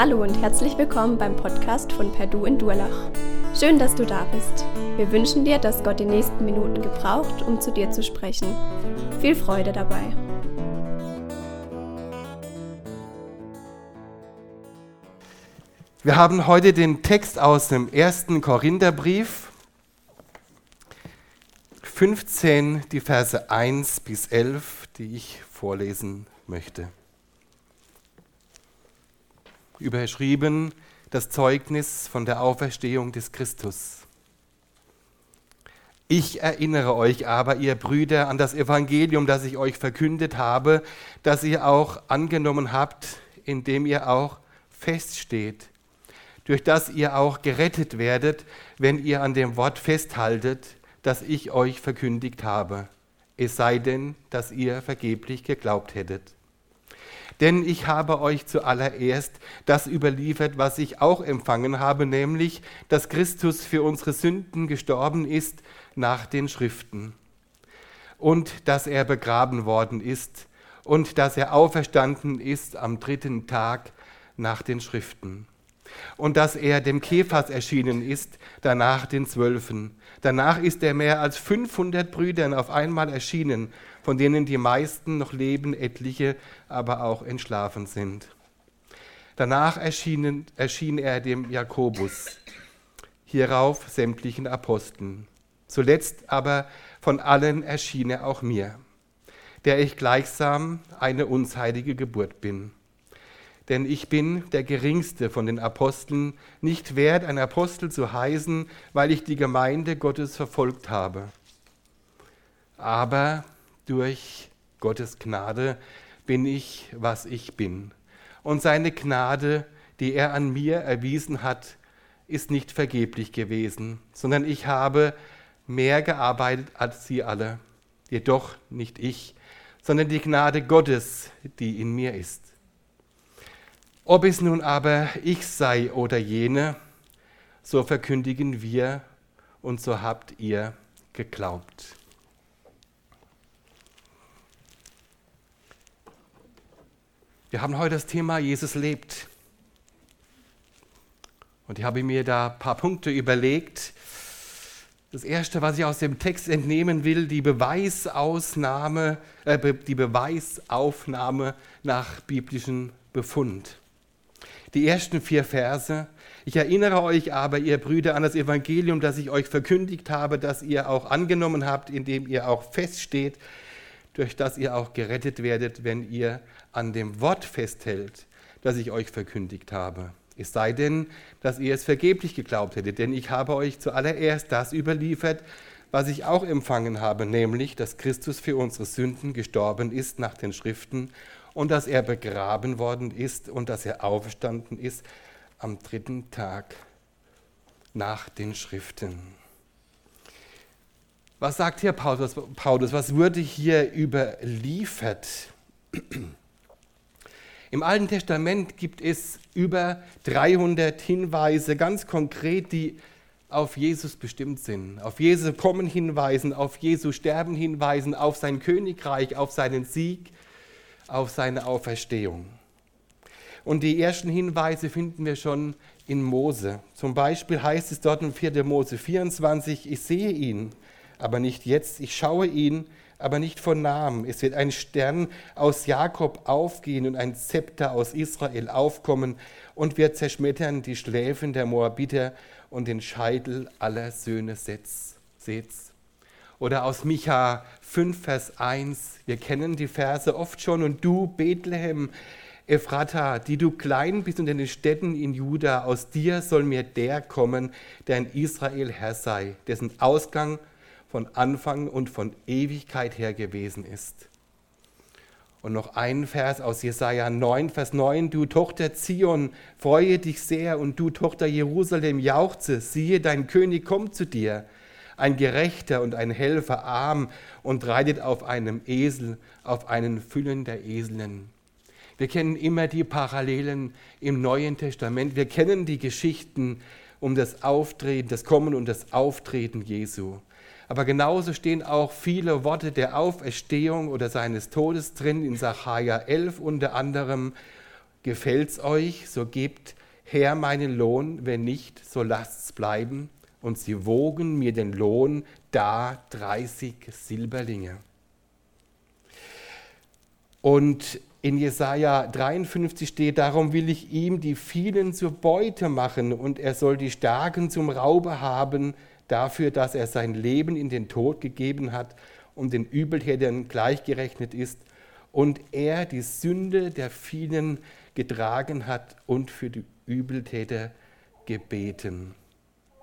Hallo und herzlich willkommen beim Podcast von Perdu in Durlach. Schön, dass du da bist. Wir wünschen dir, dass Gott die nächsten Minuten gebraucht, um zu dir zu sprechen. Viel Freude dabei. Wir haben heute den Text aus dem ersten Korintherbrief, 15, die Verse 1 bis 11, die ich vorlesen möchte überschrieben das Zeugnis von der Auferstehung des Christus. Ich erinnere euch aber, ihr Brüder, an das Evangelium, das ich euch verkündet habe, das ihr auch angenommen habt, indem ihr auch feststeht, durch das ihr auch gerettet werdet, wenn ihr an dem Wort festhaltet, das ich euch verkündigt habe, es sei denn, dass ihr vergeblich geglaubt hättet. Denn ich habe euch zuallererst das überliefert, was ich auch empfangen habe, nämlich, dass Christus für unsere Sünden gestorben ist nach den Schriften und dass er begraben worden ist und dass er auferstanden ist am dritten Tag nach den Schriften und dass er dem Kephas erschienen ist, danach den Zwölfen. Danach ist er mehr als 500 Brüdern auf einmal erschienen von denen die meisten noch leben, etliche aber auch entschlafen sind. Danach erschien, erschien er dem Jakobus, hierauf sämtlichen Aposteln. Zuletzt aber von allen erschien er auch mir, der ich gleichsam eine unzeitige Geburt bin. Denn ich bin der geringste von den Aposteln, nicht wert, ein Apostel zu heißen, weil ich die Gemeinde Gottes verfolgt habe. Aber durch Gottes Gnade bin ich, was ich bin. Und seine Gnade, die er an mir erwiesen hat, ist nicht vergeblich gewesen, sondern ich habe mehr gearbeitet als sie alle. Jedoch nicht ich, sondern die Gnade Gottes, die in mir ist. Ob es nun aber ich sei oder jene, so verkündigen wir und so habt ihr geglaubt. Wir haben heute das Thema Jesus lebt. Und ich habe mir da ein paar Punkte überlegt. Das erste, was ich aus dem Text entnehmen will, die Beweisausnahme, äh, die Beweisaufnahme nach biblischem Befund. Die ersten vier Verse. Ich erinnere euch aber, ihr Brüder, an das Evangelium, das ich euch verkündigt habe, das ihr auch angenommen habt, indem ihr auch feststeht, durch das ihr auch gerettet werdet, wenn ihr an dem Wort festhält, das ich euch verkündigt habe. Es sei denn, dass ihr es vergeblich geglaubt hättet, denn ich habe euch zuallererst das überliefert, was ich auch empfangen habe, nämlich, dass Christus für unsere Sünden gestorben ist nach den Schriften und dass er begraben worden ist und dass er auferstanden ist am dritten Tag nach den Schriften. Was sagt hier Paulus? Paulus was wurde hier überliefert? Im Alten Testament gibt es über 300 Hinweise, ganz konkret, die auf Jesus bestimmt sind. Auf Jesu Kommen hinweisen, auf Jesu Sterben hinweisen, auf sein Königreich, auf seinen Sieg, auf seine Auferstehung. Und die ersten Hinweise finden wir schon in Mose. Zum Beispiel heißt es dort in 4. Mose 24, ich sehe ihn, aber nicht jetzt, ich schaue ihn, aber nicht von Namen. Es wird ein Stern aus Jakob aufgehen und ein Zepter aus Israel aufkommen und wird zerschmettern die Schläfen der Moabiter und den Scheitel aller Söhne Seths. Oder aus Micha 5, Vers 1. Wir kennen die Verse oft schon. Und du, Bethlehem, Ephrata, die du klein bist unter den Städten in Juda, aus dir soll mir der kommen, der in Israel Herr sei, dessen Ausgang von Anfang und von Ewigkeit her gewesen ist. Und noch ein Vers aus Jesaja 9, Vers 9. Du Tochter Zion, freue dich sehr und du Tochter Jerusalem, jauchze, siehe, dein König kommt zu dir. Ein Gerechter und ein Helfer, arm und reitet auf einem Esel, auf einen Füllen der Eseln. Wir kennen immer die Parallelen im Neuen Testament. Wir kennen die Geschichten um das Auftreten, das Kommen und das Auftreten Jesu. Aber genauso stehen auch viele Worte der Auferstehung oder seines Todes drin, in Sacharja 11 unter anderem. gefällt's euch, so gebt her meinen Lohn, wenn nicht, so lasst's bleiben. Und sie wogen mir den Lohn da 30 Silberlinge. Und in Jesaja 53 steht: Darum will ich ihm die vielen zur Beute machen und er soll die Starken zum Raube haben, dafür, dass er sein Leben in den Tod gegeben hat und den Übeltätern gleichgerechnet ist und er die Sünde der vielen getragen hat und für die Übeltäter gebeten.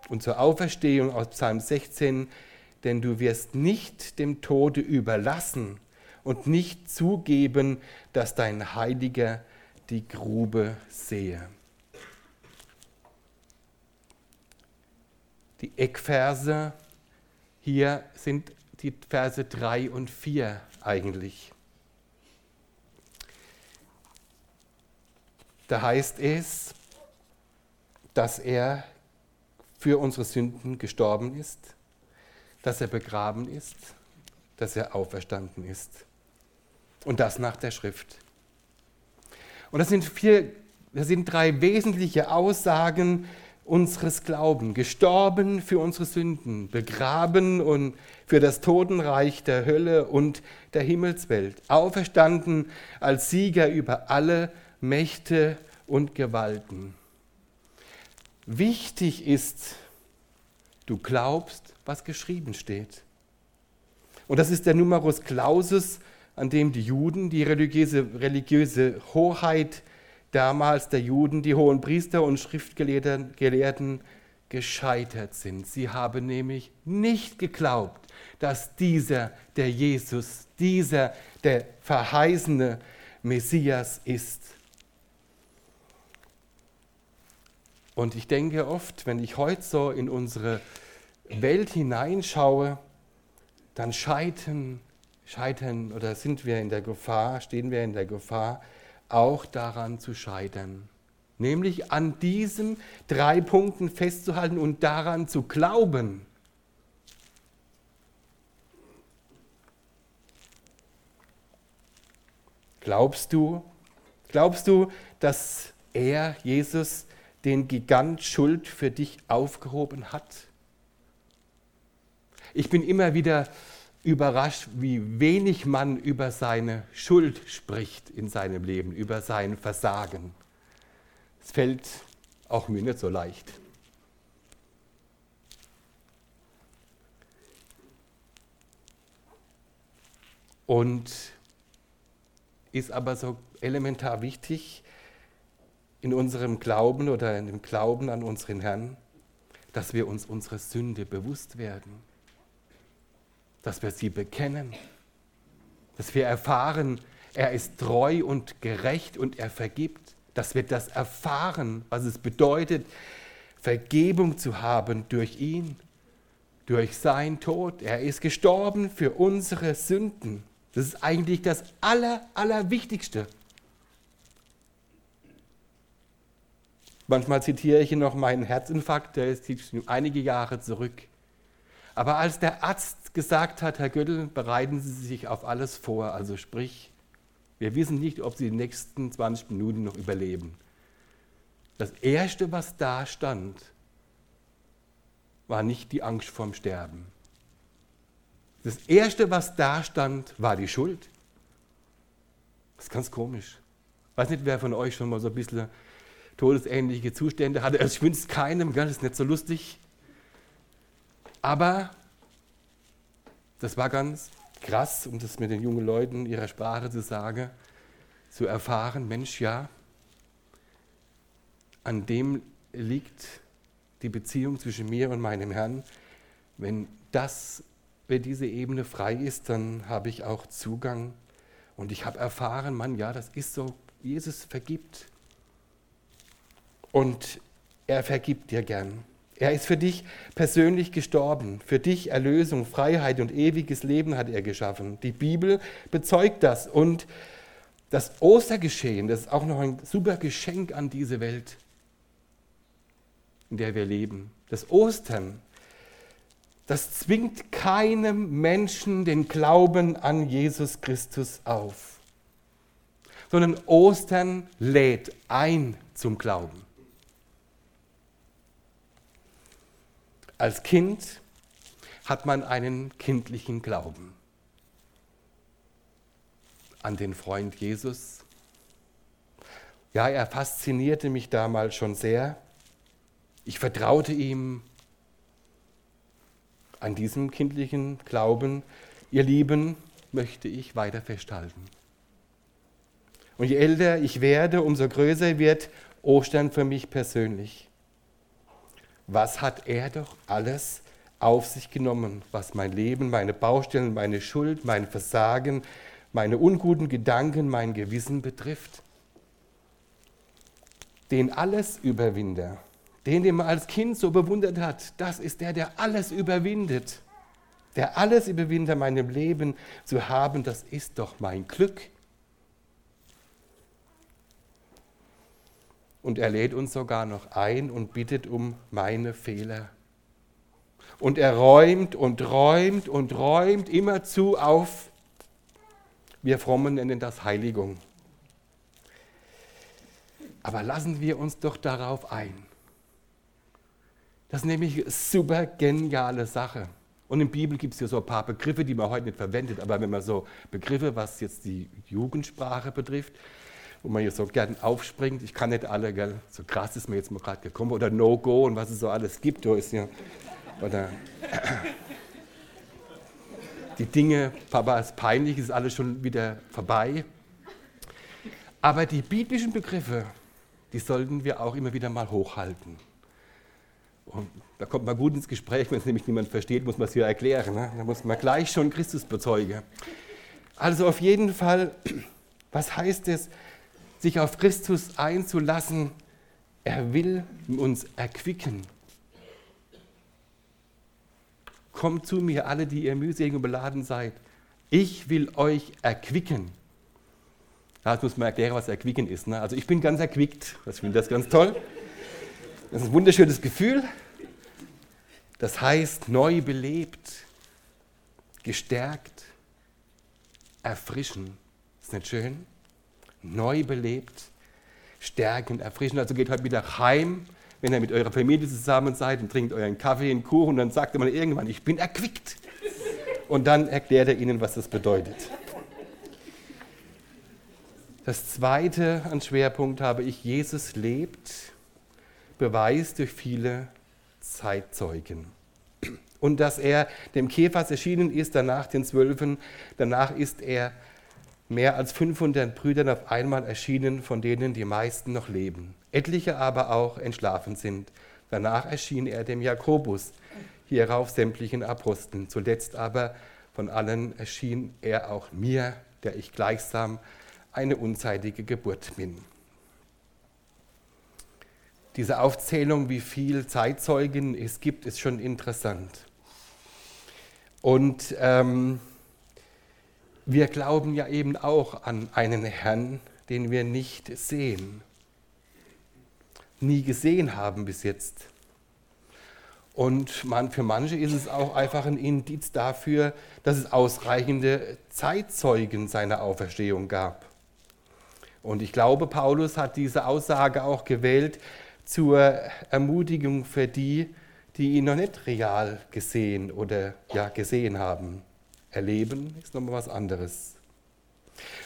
Und zur Auferstehung aus Psalm 16, denn du wirst nicht dem Tode überlassen und nicht zugeben, dass dein Heiliger die Grube sehe. Die Eckverse hier sind die Verse 3 und 4 eigentlich. Da heißt es, dass er für unsere Sünden gestorben ist, dass er begraben ist, dass er auferstanden ist. Und das nach der Schrift. Und das sind, vier, das sind drei wesentliche Aussagen unseres Glaubens. Gestorben für unsere Sünden, begraben und für das Totenreich der Hölle und der Himmelswelt. Auferstanden als Sieger über alle Mächte und Gewalten. Wichtig ist, du glaubst, was geschrieben steht. Und das ist der Numerus Clausus, an dem die Juden, die religiöse, religiöse Hoheit damals der Juden, die hohen Priester und Schriftgelehrten gescheitert sind. Sie haben nämlich nicht geglaubt, dass dieser der Jesus, dieser der verheißene Messias ist. Und ich denke oft, wenn ich heute so in unsere Welt hineinschaue, dann scheitern, scheitern oder sind wir in der Gefahr, stehen wir in der Gefahr, auch daran zu scheitern. Nämlich an diesen drei Punkten festzuhalten und daran zu glauben. Glaubst du, glaubst du, dass er, Jesus, den Gigant Schuld für dich aufgehoben hat? Ich bin immer wieder überrascht, wie wenig man über seine Schuld spricht in seinem Leben, über sein Versagen. Es fällt auch mir nicht so leicht. Und ist aber so elementar wichtig, in unserem Glauben oder in dem Glauben an unseren Herrn, dass wir uns unserer Sünde bewusst werden, dass wir sie bekennen, dass wir erfahren, er ist treu und gerecht und er vergibt, dass wir das erfahren, was es bedeutet, Vergebung zu haben durch ihn, durch sein Tod. Er ist gestorben für unsere Sünden. Das ist eigentlich das Aller, Allerwichtigste. Manchmal zitiere ich noch meinen Herzinfarkt, der ist einige Jahre zurück. Aber als der Arzt gesagt hat, Herr Göttel, bereiten Sie sich auf alles vor, also sprich, wir wissen nicht, ob Sie die nächsten 20 Minuten noch überleben. Das Erste, was da stand, war nicht die Angst vorm Sterben. Das Erste, was da stand, war die Schuld. Das ist ganz komisch. Ich weiß nicht, wer von euch schon mal so ein bisschen todesähnliche Zustände hatte. Also ich wünsche es keinem, das ist nicht so lustig. Aber das war ganz krass, um das mit den jungen Leuten ihrer Sprache zu sagen, zu erfahren, Mensch, ja, an dem liegt die Beziehung zwischen mir und meinem Herrn. Wenn das, wenn diese Ebene frei ist, dann habe ich auch Zugang und ich habe erfahren, Mann, ja, das ist so, Jesus vergibt. Und er vergibt dir gern. Er ist für dich persönlich gestorben. Für dich Erlösung, Freiheit und ewiges Leben hat er geschaffen. Die Bibel bezeugt das. Und das Ostergeschehen, das ist auch noch ein super Geschenk an diese Welt, in der wir leben. Das Ostern, das zwingt keinem Menschen den Glauben an Jesus Christus auf sondern Ostern lädt ein zum Glauben. Als Kind hat man einen kindlichen Glauben an den Freund Jesus. Ja, er faszinierte mich damals schon sehr. Ich vertraute ihm an diesem kindlichen Glauben, ihr Lieben, möchte ich weiter festhalten. Und je älter ich werde, umso größer wird Ostern für mich persönlich. Was hat er doch alles auf sich genommen, was mein Leben, meine Baustellen, meine Schuld, mein Versagen, meine unguten Gedanken, mein Gewissen betrifft? Den Allesüberwinder, den, den man als Kind so bewundert hat, das ist der, der alles überwindet. Der alles überwindet in meinem Leben zu haben, das ist doch mein Glück. Und er lädt uns sogar noch ein und bittet um meine Fehler. Und er räumt und räumt und räumt immerzu auf. Wir Frommen nennen das Heiligung. Aber lassen wir uns doch darauf ein. Das ist nämlich eine super geniale Sache. Und in der Bibel gibt es ja so ein paar Begriffe, die man heute nicht verwendet, aber wenn man so Begriffe, was jetzt die Jugendsprache betrifft, wo man hier so gern aufspringt, ich kann nicht alle, gell, so krass ist mir jetzt mal gerade gekommen, oder No-Go und was es so alles gibt, ist ja, oder die Dinge, Papa ist peinlich, ist alles schon wieder vorbei. Aber die biblischen Begriffe, die sollten wir auch immer wieder mal hochhalten. Und da kommt man gut ins Gespräch, wenn es nämlich niemand versteht, muss man es hier erklären. Ne? Da muss man gleich schon Christus bezeugen. Also auf jeden Fall, was heißt es, sich auf Christus einzulassen? Er will uns erquicken. Kommt zu mir, alle, die ihr mühselig und beladen seid. Ich will euch erquicken. Jetzt muss man erklären, was erquicken ist. Ne? Also ich bin ganz erquickt. Ich finde das ganz toll. Das ist ein wunderschönes Gefühl. Das heißt, neu belebt, gestärkt, erfrischen. Ist nicht schön? Neu belebt, stärken, erfrischen. Also geht heute wieder heim, wenn ihr mit eurer Familie zusammen seid und trinkt euren Kaffee in Kuchen und dann sagt man irgendwann, ich bin erquickt. Und dann erklärt er ihnen, was das bedeutet. Das zweite an Schwerpunkt habe ich, Jesus lebt, beweist durch viele Zeitzeugen. Und dass er dem Kephas erschienen ist, danach den Zwölfen, danach ist er mehr als 500 Brüdern auf einmal erschienen, von denen die meisten noch leben, etliche aber auch entschlafen sind. Danach erschien er dem Jakobus, hierauf sämtlichen Aposteln. Zuletzt aber von allen erschien er auch mir, der ich gleichsam eine unzeitige Geburt bin diese Aufzählung, wie viele Zeitzeugen es gibt, ist schon interessant. Und ähm, wir glauben ja eben auch an einen Herrn, den wir nicht sehen, nie gesehen haben bis jetzt. Und man, für manche ist es auch einfach ein Indiz dafür, dass es ausreichende Zeitzeugen seiner Auferstehung gab. Und ich glaube, Paulus hat diese Aussage auch gewählt, zur Ermutigung für die, die ihn noch nicht real gesehen oder ja, gesehen haben. Erleben ist nochmal was anderes.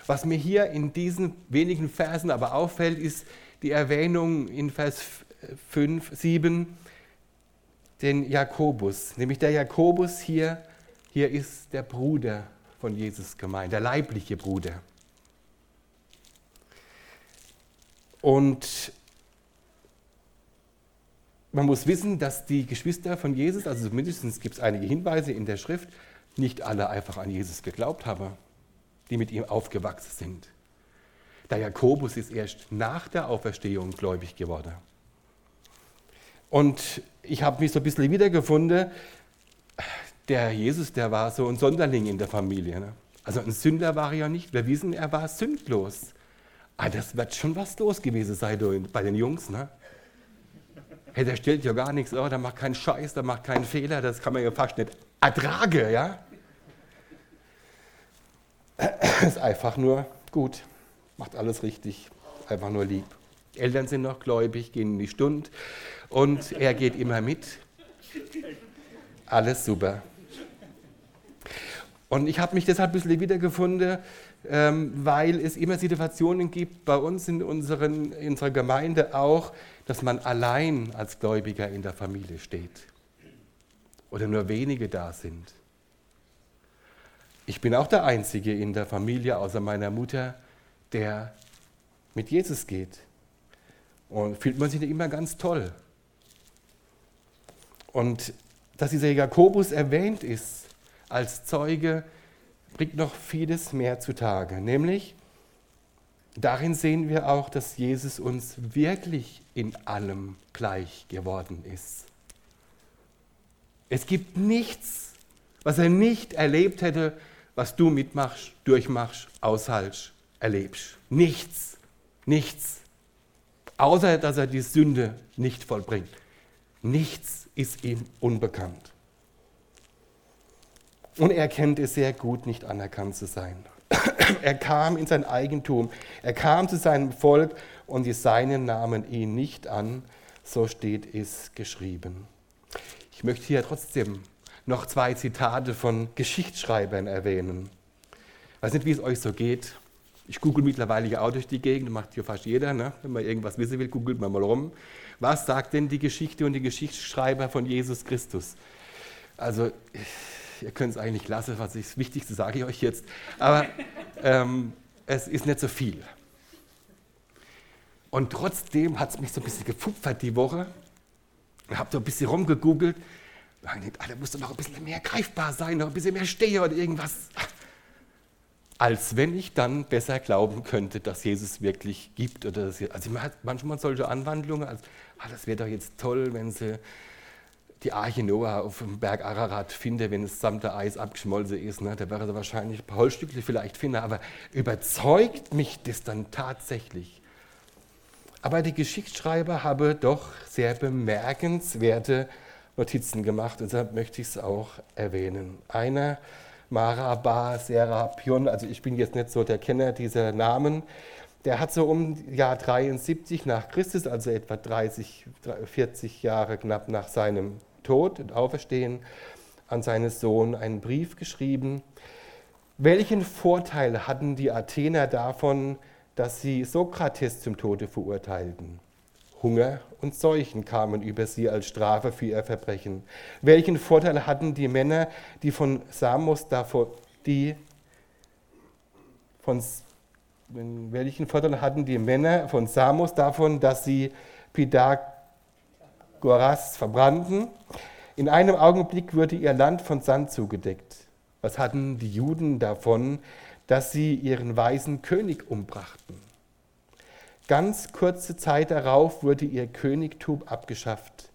Was mir hier in diesen wenigen Versen aber auffällt, ist die Erwähnung in Vers 5, 7, den Jakobus. Nämlich der Jakobus hier, hier ist der Bruder von Jesus gemeint, der leibliche Bruder. Und man muss wissen, dass die Geschwister von Jesus, also mindestens gibt es einige Hinweise in der Schrift, nicht alle einfach an Jesus geglaubt haben, die mit ihm aufgewachsen sind. Der Jakobus ist erst nach der Auferstehung gläubig geworden. Und ich habe mich so ein bisschen wiedergefunden, der Jesus, der war so ein Sonderling in der Familie. Ne? Also ein Sünder war er ja nicht. Wir wissen, er war sündlos. Aber ah, das wird schon was los gewesen sein bei den Jungs. Ne? Hey, der stellt ja gar nichts, oh, der macht keinen Scheiß, der macht keinen Fehler, das kann man ja fast nicht ertragen, ja? Ist einfach nur gut. macht alles richtig, einfach nur lieb. Eltern sind noch gläubig, gehen in die Stunde und er geht immer mit. Alles super. Und ich habe mich deshalb ein bisschen wiedergefunden, ähm, weil es immer Situationen gibt, bei uns in, unseren, in unserer Gemeinde auch, dass man allein als Gläubiger in der Familie steht oder nur wenige da sind. Ich bin auch der Einzige in der Familie außer meiner Mutter, der mit Jesus geht. Und fühlt man sich immer ganz toll. Und dass dieser Jakobus erwähnt ist als Zeuge, bringt noch vieles mehr zutage. Nämlich, darin sehen wir auch, dass Jesus uns wirklich in allem gleich geworden ist. Es gibt nichts, was er nicht erlebt hätte, was du mitmachst, durchmachst, aushaltst, erlebst. Nichts, nichts. Außer dass er die Sünde nicht vollbringt. Nichts ist ihm unbekannt. Und er kennt es sehr gut, nicht anerkannt zu sein. er kam in sein Eigentum, er kam zu seinem Volk und die Seinen nahmen ihn nicht an, so steht es geschrieben. Ich möchte hier trotzdem noch zwei Zitate von Geschichtsschreibern erwähnen. Ich weiß nicht, wie es euch so geht. Ich google mittlerweile ja auch durch die Gegend, macht hier fast jeder. Ne? Wenn man irgendwas wissen will, googelt man mal rum. Was sagt denn die Geschichte und die Geschichtsschreiber von Jesus Christus? Also, ihr könnt es eigentlich lassen, was ich, das Wichtigste sage ich euch jetzt. Aber ähm, es ist nicht so viel. Und trotzdem hat es mich so ein bisschen gepfupfert die Woche. Ich habe so ein bisschen rumgegoogelt. Da ah, muss doch noch ein bisschen mehr greifbar sein, noch ein bisschen mehr Stehe oder irgendwas. Als wenn ich dann besser glauben könnte, dass Jesus wirklich gibt. Oder dass, also man hat manchmal solche Anwandlungen, als ah, das wäre doch jetzt toll, wenn sie die Arche Noah auf dem Berg Ararat finden, wenn das samt Eis abgeschmolzen ist. Ne? Da wäre sie wahrscheinlich ein paar Holzstücke vielleicht finden, aber überzeugt mich das dann tatsächlich? Aber die Geschichtsschreiber haben doch sehr bemerkenswerte Notizen gemacht, und deshalb möchte ich es auch erwähnen. Einer, Maraba Serapion, also ich bin jetzt nicht so der Kenner dieser Namen, der hat so um Jahr 73 nach Christus, also etwa 30, 40 Jahre knapp nach seinem Tod und Auferstehen, an seinen Sohn einen Brief geschrieben. Welchen Vorteil hatten die Athener davon, dass sie Sokrates zum Tode verurteilten. Hunger und Seuchen kamen über sie als Strafe für ihr Verbrechen. Welchen Vorteil hatten die Männer, die von Samos davon, die von, welchen Vorteil hatten die Männer von Samos davon, dass sie Pythagoras verbrannten? In einem Augenblick wurde ihr Land von Sand zugedeckt. Was hatten die Juden davon, dass sie ihren weisen König umbrachten. Ganz kurze Zeit darauf wurde ihr Königtum abgeschafft.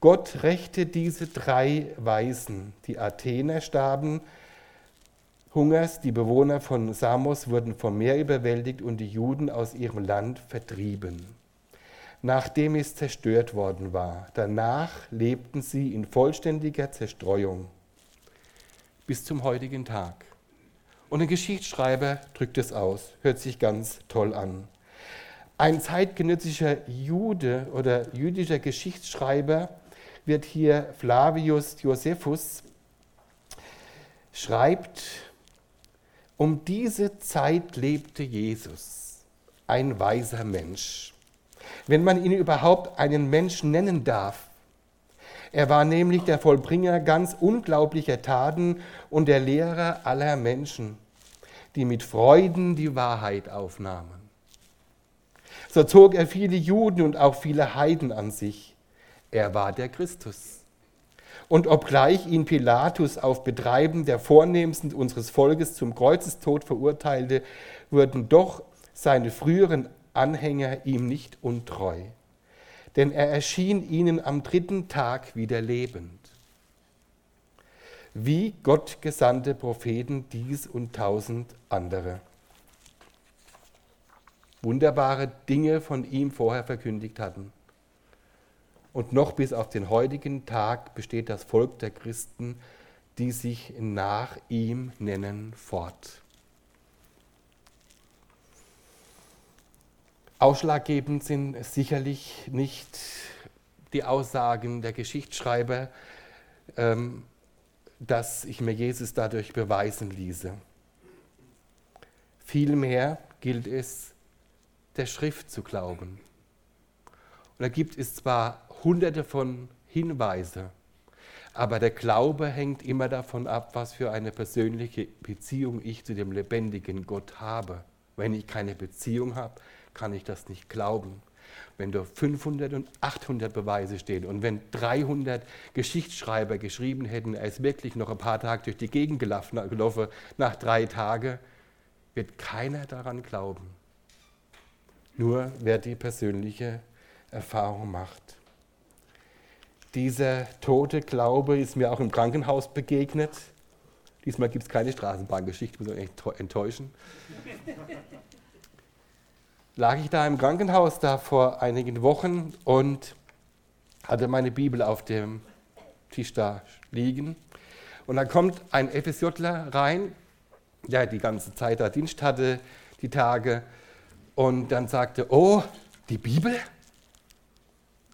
Gott rächte diese drei Weisen. Die Athener starben Hungers, die Bewohner von Samos wurden vom Meer überwältigt und die Juden aus ihrem Land vertrieben, nachdem es zerstört worden war. Danach lebten sie in vollständiger Zerstreuung bis zum heutigen Tag. Und ein Geschichtsschreiber drückt es aus. Hört sich ganz toll an. Ein zeitgenössischer Jude oder jüdischer Geschichtsschreiber wird hier Flavius Josephus schreibt, um diese Zeit lebte Jesus, ein weiser Mensch, wenn man ihn überhaupt einen Menschen nennen darf. Er war nämlich der Vollbringer ganz unglaublicher Taten und der Lehrer aller Menschen, die mit Freuden die Wahrheit aufnahmen. So zog er viele Juden und auch viele Heiden an sich. Er war der Christus. Und obgleich ihn Pilatus auf Betreiben der Vornehmsten unseres Volkes zum Kreuzestod verurteilte, wurden doch seine früheren Anhänger ihm nicht untreu denn er erschien ihnen am dritten Tag wieder lebend. Wie Gott gesandte Propheten dies und tausend andere. Wunderbare Dinge von ihm vorher verkündigt hatten. Und noch bis auf den heutigen Tag besteht das Volk der Christen, die sich nach ihm nennen, fort. Ausschlaggebend sind sicherlich nicht die Aussagen der Geschichtsschreiber, ähm, dass ich mir Jesus dadurch beweisen ließe. Vielmehr gilt es, der Schrift zu glauben. Und da gibt es zwar hunderte von Hinweisen, aber der Glaube hängt immer davon ab, was für eine persönliche Beziehung ich zu dem lebendigen Gott habe. Wenn ich keine Beziehung habe, kann ich das nicht glauben. Wenn da 500 und 800 Beweise stehen und wenn 300 Geschichtsschreiber geschrieben hätten, er ist wirklich noch ein paar Tage durch die Gegend gelaufen, nach drei Tagen, wird keiner daran glauben. Nur wer die persönliche Erfahrung macht. Dieser tote Glaube ist mir auch im Krankenhaus begegnet. Diesmal gibt es keine Straßenbahngeschichte, muss ich enttäuschen. Lag ich da im Krankenhaus da vor einigen Wochen und hatte meine Bibel auf dem Tisch da liegen. Und dann kommt ein FSJler rein, der die ganze Zeit da Dienst hatte, die Tage, und dann sagte, oh, die Bibel?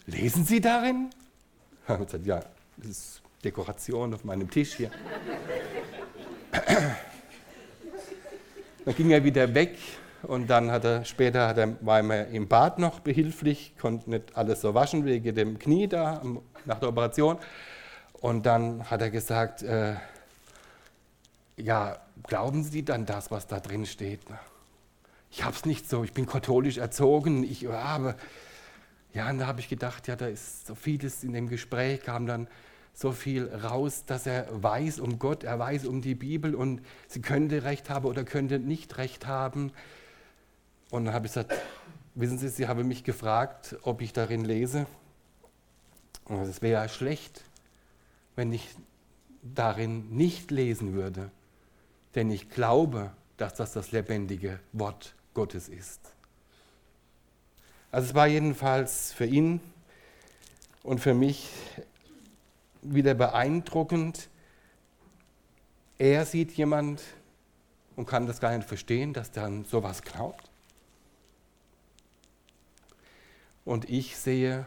Lesen Sie darin? Ich habe gesagt, ja, das ist Dekoration auf meinem Tisch hier. Dann ging er wieder weg und dann hat er später hat er, war er im Bad noch behilflich, konnte nicht alles so waschen wegen dem Knie da nach der Operation. Und dann hat er gesagt, äh, ja, glauben Sie dann das, was da drin steht? Ich habe es nicht so, ich bin katholisch erzogen, ich habe ja, und da habe ich gedacht, ja, da ist so vieles in dem Gespräch, kam dann so viel raus, dass er weiß um Gott, er weiß um die Bibel und sie könnte recht haben oder könnte nicht recht haben. Und dann habe ich gesagt, wissen Sie, Sie haben mich gefragt, ob ich darin lese. Und es wäre ja schlecht, wenn ich darin nicht lesen würde, denn ich glaube, dass das das lebendige Wort Gottes ist. Also es war jedenfalls für ihn und für mich wieder beeindruckend. Er sieht jemand und kann das gar nicht verstehen, dass dann sowas glaubt. Und ich sehe,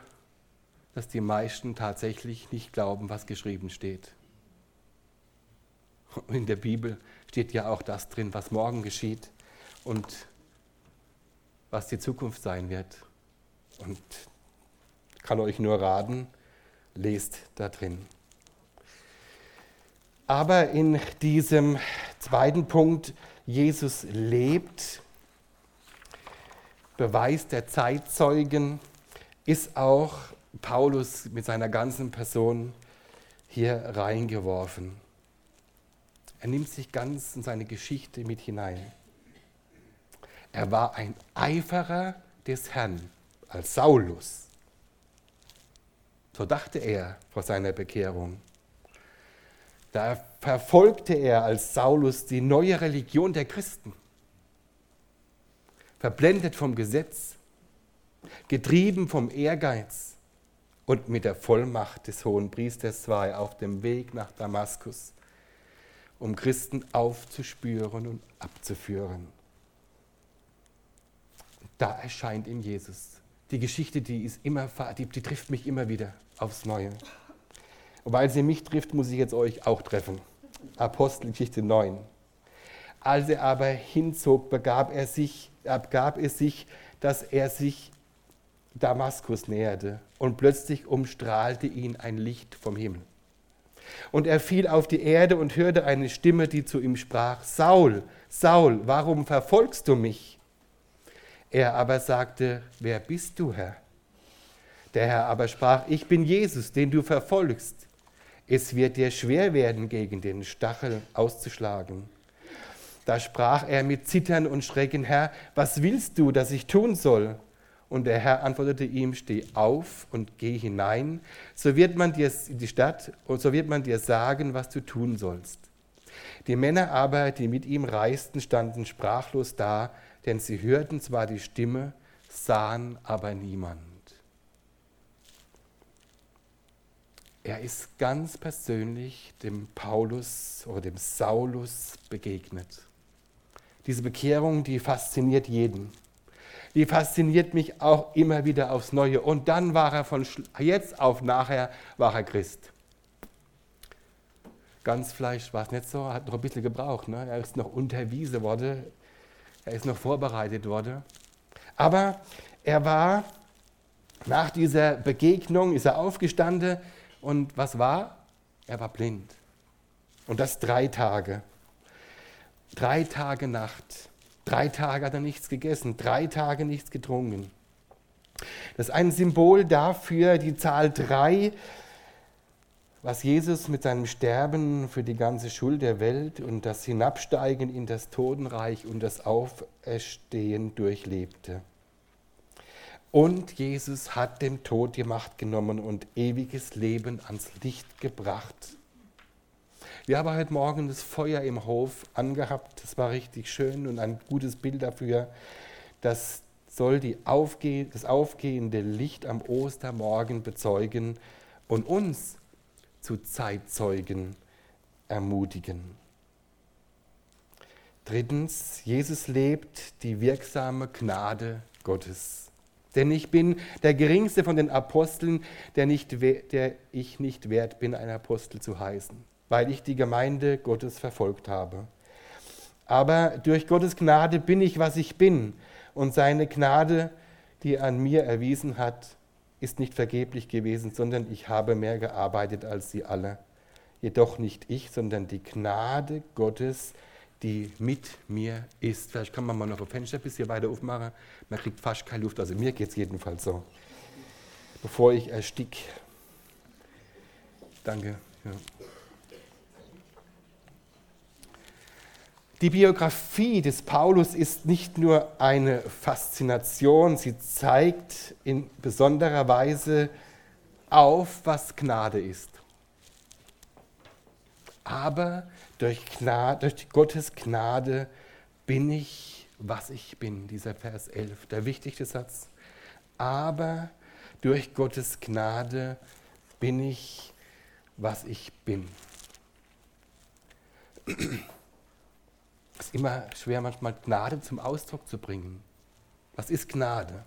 dass die meisten tatsächlich nicht glauben, was geschrieben steht. In der Bibel steht ja auch das drin, was morgen geschieht und was die Zukunft sein wird. Und kann euch nur raten, lest da drin. Aber in diesem zweiten Punkt, Jesus lebt, Beweis der Zeitzeugen, ist auch Paulus mit seiner ganzen Person hier reingeworfen. Er nimmt sich ganz in seine Geschichte mit hinein. Er war ein Eiferer des Herrn als Saulus. So dachte er vor seiner Bekehrung. Da verfolgte er als Saulus die neue Religion der Christen. Verblendet vom Gesetz, getrieben vom Ehrgeiz und mit der Vollmacht des hohen Priesters war er auf dem Weg nach Damaskus, um Christen aufzuspüren und abzuführen. Da erscheint ihm Jesus die Geschichte, die ist immer, die, die trifft mich immer wieder aufs Neue. Und weil sie mich trifft, muss ich jetzt euch auch treffen. Apostelgeschichte 9. Als er aber hinzog, begab er sich, abgab es sich, dass er sich Damaskus näherte und plötzlich umstrahlte ihn ein Licht vom Himmel. Und er fiel auf die Erde und hörte eine Stimme, die zu ihm sprach, Saul, Saul, warum verfolgst du mich? Er aber sagte, wer bist du, Herr? Der Herr aber sprach, ich bin Jesus, den du verfolgst. Es wird dir schwer werden, gegen den Stachel auszuschlagen. Da sprach er mit Zittern und Schrecken, Herr, was willst du, dass ich tun soll? Und der Herr antwortete ihm, steh auf und geh hinein, so wird man dir die Stadt und so wird man dir sagen, was du tun sollst. Die Männer aber, die mit ihm reisten, standen sprachlos da, denn sie hörten zwar die Stimme, sahen aber niemand. Er ist ganz persönlich dem Paulus oder dem Saulus begegnet. Diese Bekehrung, die fasziniert jeden. Die fasziniert mich auch immer wieder aufs Neue. Und dann war er von jetzt auf nachher, war er Christ. Ganz vielleicht war es nicht so, hat noch ein bisschen gebraucht. Ne? Er ist noch unterwiesen worden, er ist noch vorbereitet worden. Aber er war nach dieser Begegnung, ist er aufgestanden und was war? Er war blind. Und das drei Tage. Drei Tage Nacht. Drei Tage hat er nichts gegessen, drei Tage nichts getrunken. Das ist ein Symbol dafür, die Zahl drei, was Jesus mit seinem Sterben für die ganze Schuld der Welt und das Hinabsteigen in das Totenreich und das Auferstehen durchlebte. Und Jesus hat dem Tod die Macht genommen und ewiges Leben ans Licht gebracht. Wir haben heute Morgen das Feuer im Hof angehabt. Das war richtig schön und ein gutes Bild dafür. Das soll die aufgeh das aufgehende Licht am Ostermorgen bezeugen und uns zu Zeitzeugen ermutigen. Drittens, Jesus lebt die wirksame Gnade Gottes. Denn ich bin der geringste von den Aposteln, der, nicht, der ich nicht wert bin, ein Apostel zu heißen, weil ich die Gemeinde Gottes verfolgt habe. Aber durch Gottes Gnade bin ich, was ich bin. Und seine Gnade, die er an mir erwiesen hat, ist nicht vergeblich gewesen, sondern ich habe mehr gearbeitet als sie alle. Jedoch nicht ich, sondern die Gnade Gottes, die mit mir ist. Vielleicht kann man mal noch ein Fenster ein bisschen weiter aufmachen. Man kriegt fast keine Luft. Also mir geht es jedenfalls so. Bevor ich erstick. Danke. Ja. Die Biografie des Paulus ist nicht nur eine Faszination, sie zeigt in besonderer Weise auf, was Gnade ist. Aber durch, Gnade, durch Gottes Gnade bin ich, was ich bin, dieser Vers 11, der wichtigste Satz. Aber durch Gottes Gnade bin ich, was ich bin. Es ist immer schwer, manchmal Gnade zum Ausdruck zu bringen. Was ist Gnade?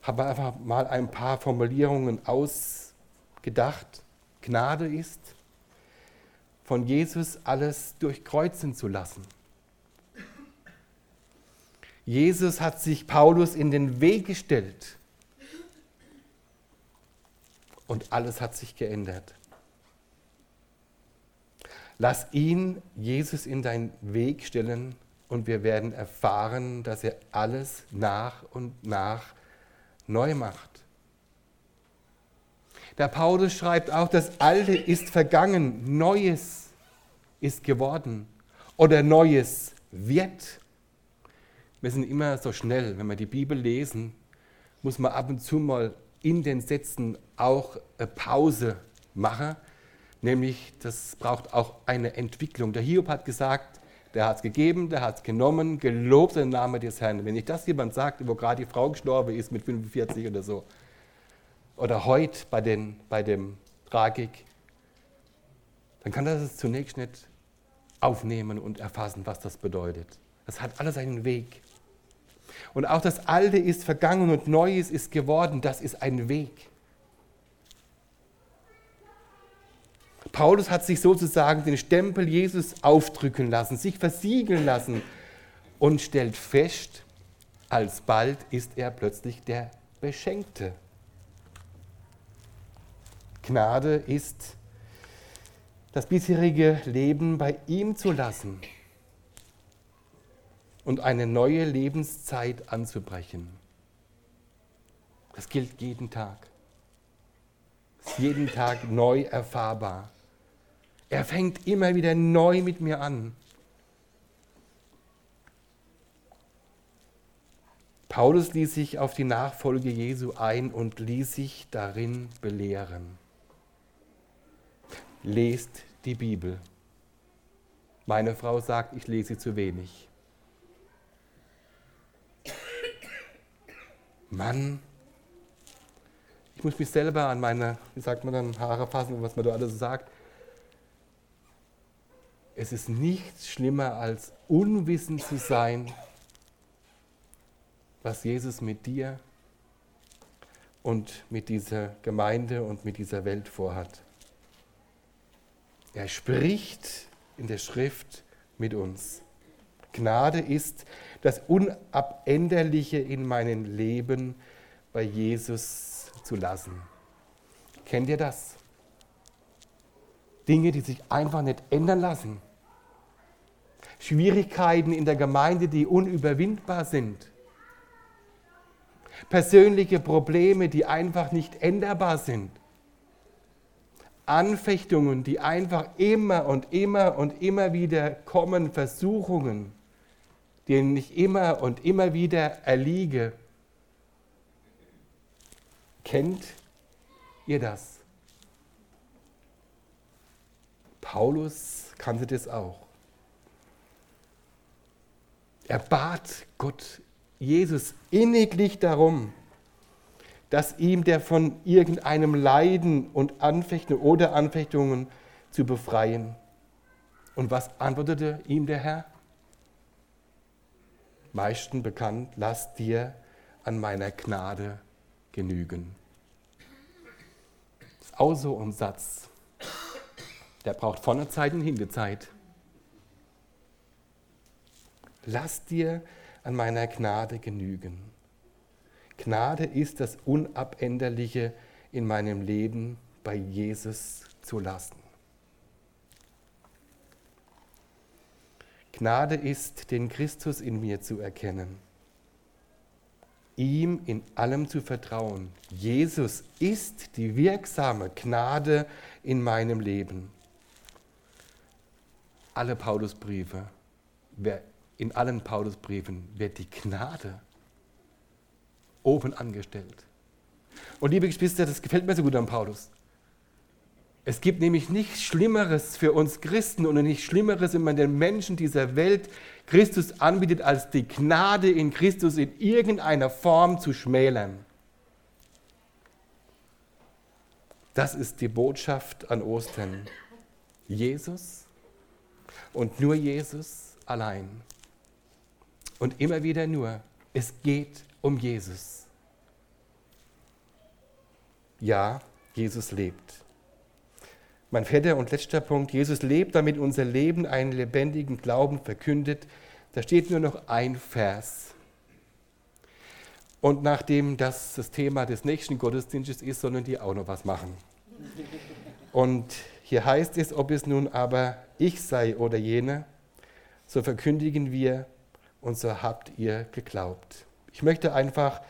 Habe einfach mal ein paar Formulierungen ausgedacht. Gnade ist, von Jesus alles durchkreuzen zu lassen. Jesus hat sich Paulus in den Weg gestellt und alles hat sich geändert. Lass ihn, Jesus, in deinen Weg stellen und wir werden erfahren, dass er alles nach und nach neu macht. Der Paulus schreibt auch, das Alte ist vergangen, Neues ist geworden oder Neues wird. Wir sind immer so schnell, wenn wir die Bibel lesen, muss man ab und zu mal in den Sätzen auch eine Pause machen, nämlich das braucht auch eine Entwicklung. Der Hiob hat gesagt, der hat es gegeben, der hat es genommen, gelobt den Namen des Herrn. Wenn ich das jemand sagt, wo gerade die Frau gestorben ist mit 45 oder so, oder heute bei, den, bei dem Tragik, dann kann das es zunächst nicht aufnehmen und erfassen, was das bedeutet. Das hat alles einen Weg. Und auch das Alte ist vergangen und Neues ist geworden. Das ist ein Weg. Paulus hat sich sozusagen den Stempel Jesus aufdrücken lassen, sich versiegeln lassen und stellt fest, alsbald ist er plötzlich der Beschenkte. Gnade ist, das bisherige Leben bei ihm zu lassen und eine neue Lebenszeit anzubrechen. Das gilt jeden Tag. Ist jeden Tag neu erfahrbar. Er fängt immer wieder neu mit mir an. Paulus ließ sich auf die Nachfolge Jesu ein und ließ sich darin belehren lest die Bibel. Meine Frau sagt, ich lese zu wenig. Mann, ich muss mich selber an meine, wie sagt man dann, Haare fassen, was man da alles sagt. Es ist nichts schlimmer als unwissend zu sein was Jesus mit dir und mit dieser Gemeinde und mit dieser Welt vorhat. Er spricht in der Schrift mit uns. Gnade ist das Unabänderliche in meinem Leben bei Jesus zu lassen. Kennt ihr das? Dinge, die sich einfach nicht ändern lassen. Schwierigkeiten in der Gemeinde, die unüberwindbar sind. Persönliche Probleme, die einfach nicht änderbar sind. Anfechtungen, die einfach immer und immer und immer wieder kommen, Versuchungen, denen ich immer und immer wieder erliege. Kennt ihr das? Paulus kannte das auch. Er bat Gott, Jesus, inniglich darum, dass ihm der von irgendeinem Leiden und Anfechten oder Anfechtungen zu befreien. Und was antwortete ihm der Herr? Meisten bekannt, lass dir an meiner Gnade genügen. Das ist auch so ein Satz. Der braucht vorne Zeit und Hinterzeit. Lass dir an meiner Gnade genügen. Gnade ist das Unabänderliche in meinem Leben bei Jesus zu lassen. Gnade ist, den Christus in mir zu erkennen, ihm in allem zu vertrauen. Jesus ist die wirksame Gnade in meinem Leben. Alle Paulusbriefe, in allen Paulusbriefen wird die Gnade oben angestellt. Und liebe Geschwister, das gefällt mir so gut an Paulus. Es gibt nämlich nichts Schlimmeres für uns Christen und nichts Schlimmeres, wenn man den Menschen dieser Welt Christus anbietet, als die Gnade in Christus in irgendeiner Form zu schmälern. Das ist die Botschaft an Ostern. Jesus und nur Jesus allein. Und immer wieder nur, es geht um Jesus. Ja, Jesus lebt. Mein vierter und letzter Punkt, Jesus lebt, damit unser Leben einen lebendigen Glauben verkündet. Da steht nur noch ein Vers. Und nachdem das das Thema des nächsten Gottesdienstes ist, sollen die auch noch was machen. Und hier heißt es, ob es nun aber ich sei oder jene, so verkündigen wir und so habt ihr geglaubt. Ich möchte einfach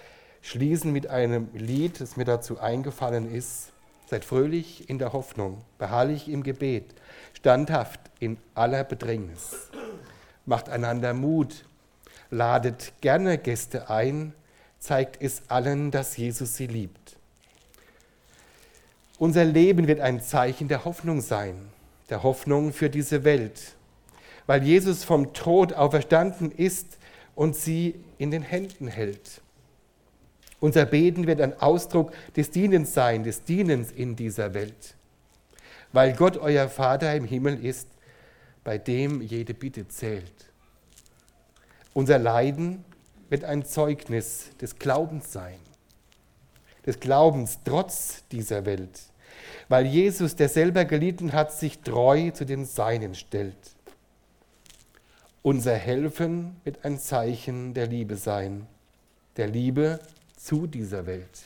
schließen mit einem Lied, das mir dazu eingefallen ist. Seid fröhlich in der Hoffnung, beharrlich im Gebet, standhaft in aller Bedrängnis. Macht einander Mut, ladet gerne Gäste ein, zeigt es allen, dass Jesus sie liebt. Unser Leben wird ein Zeichen der Hoffnung sein, der Hoffnung für diese Welt, weil Jesus vom Tod auferstanden ist und sie in den Händen hält. Unser Beten wird ein Ausdruck des Dienens sein, des Dienens in dieser Welt. Weil Gott euer Vater im Himmel ist, bei dem jede Bitte zählt. Unser Leiden wird ein Zeugnis des Glaubens sein, des Glaubens trotz dieser Welt, weil Jesus, der selber gelitten hat, sich treu zu den Seinen stellt. Unser Helfen wird ein Zeichen der Liebe sein, der Liebe zu dieser Welt.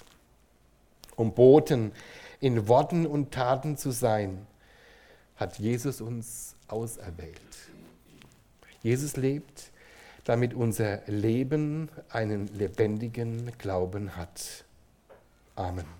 Um Boten in Worten und Taten zu sein, hat Jesus uns auserwählt. Jesus lebt, damit unser Leben einen lebendigen Glauben hat. Amen.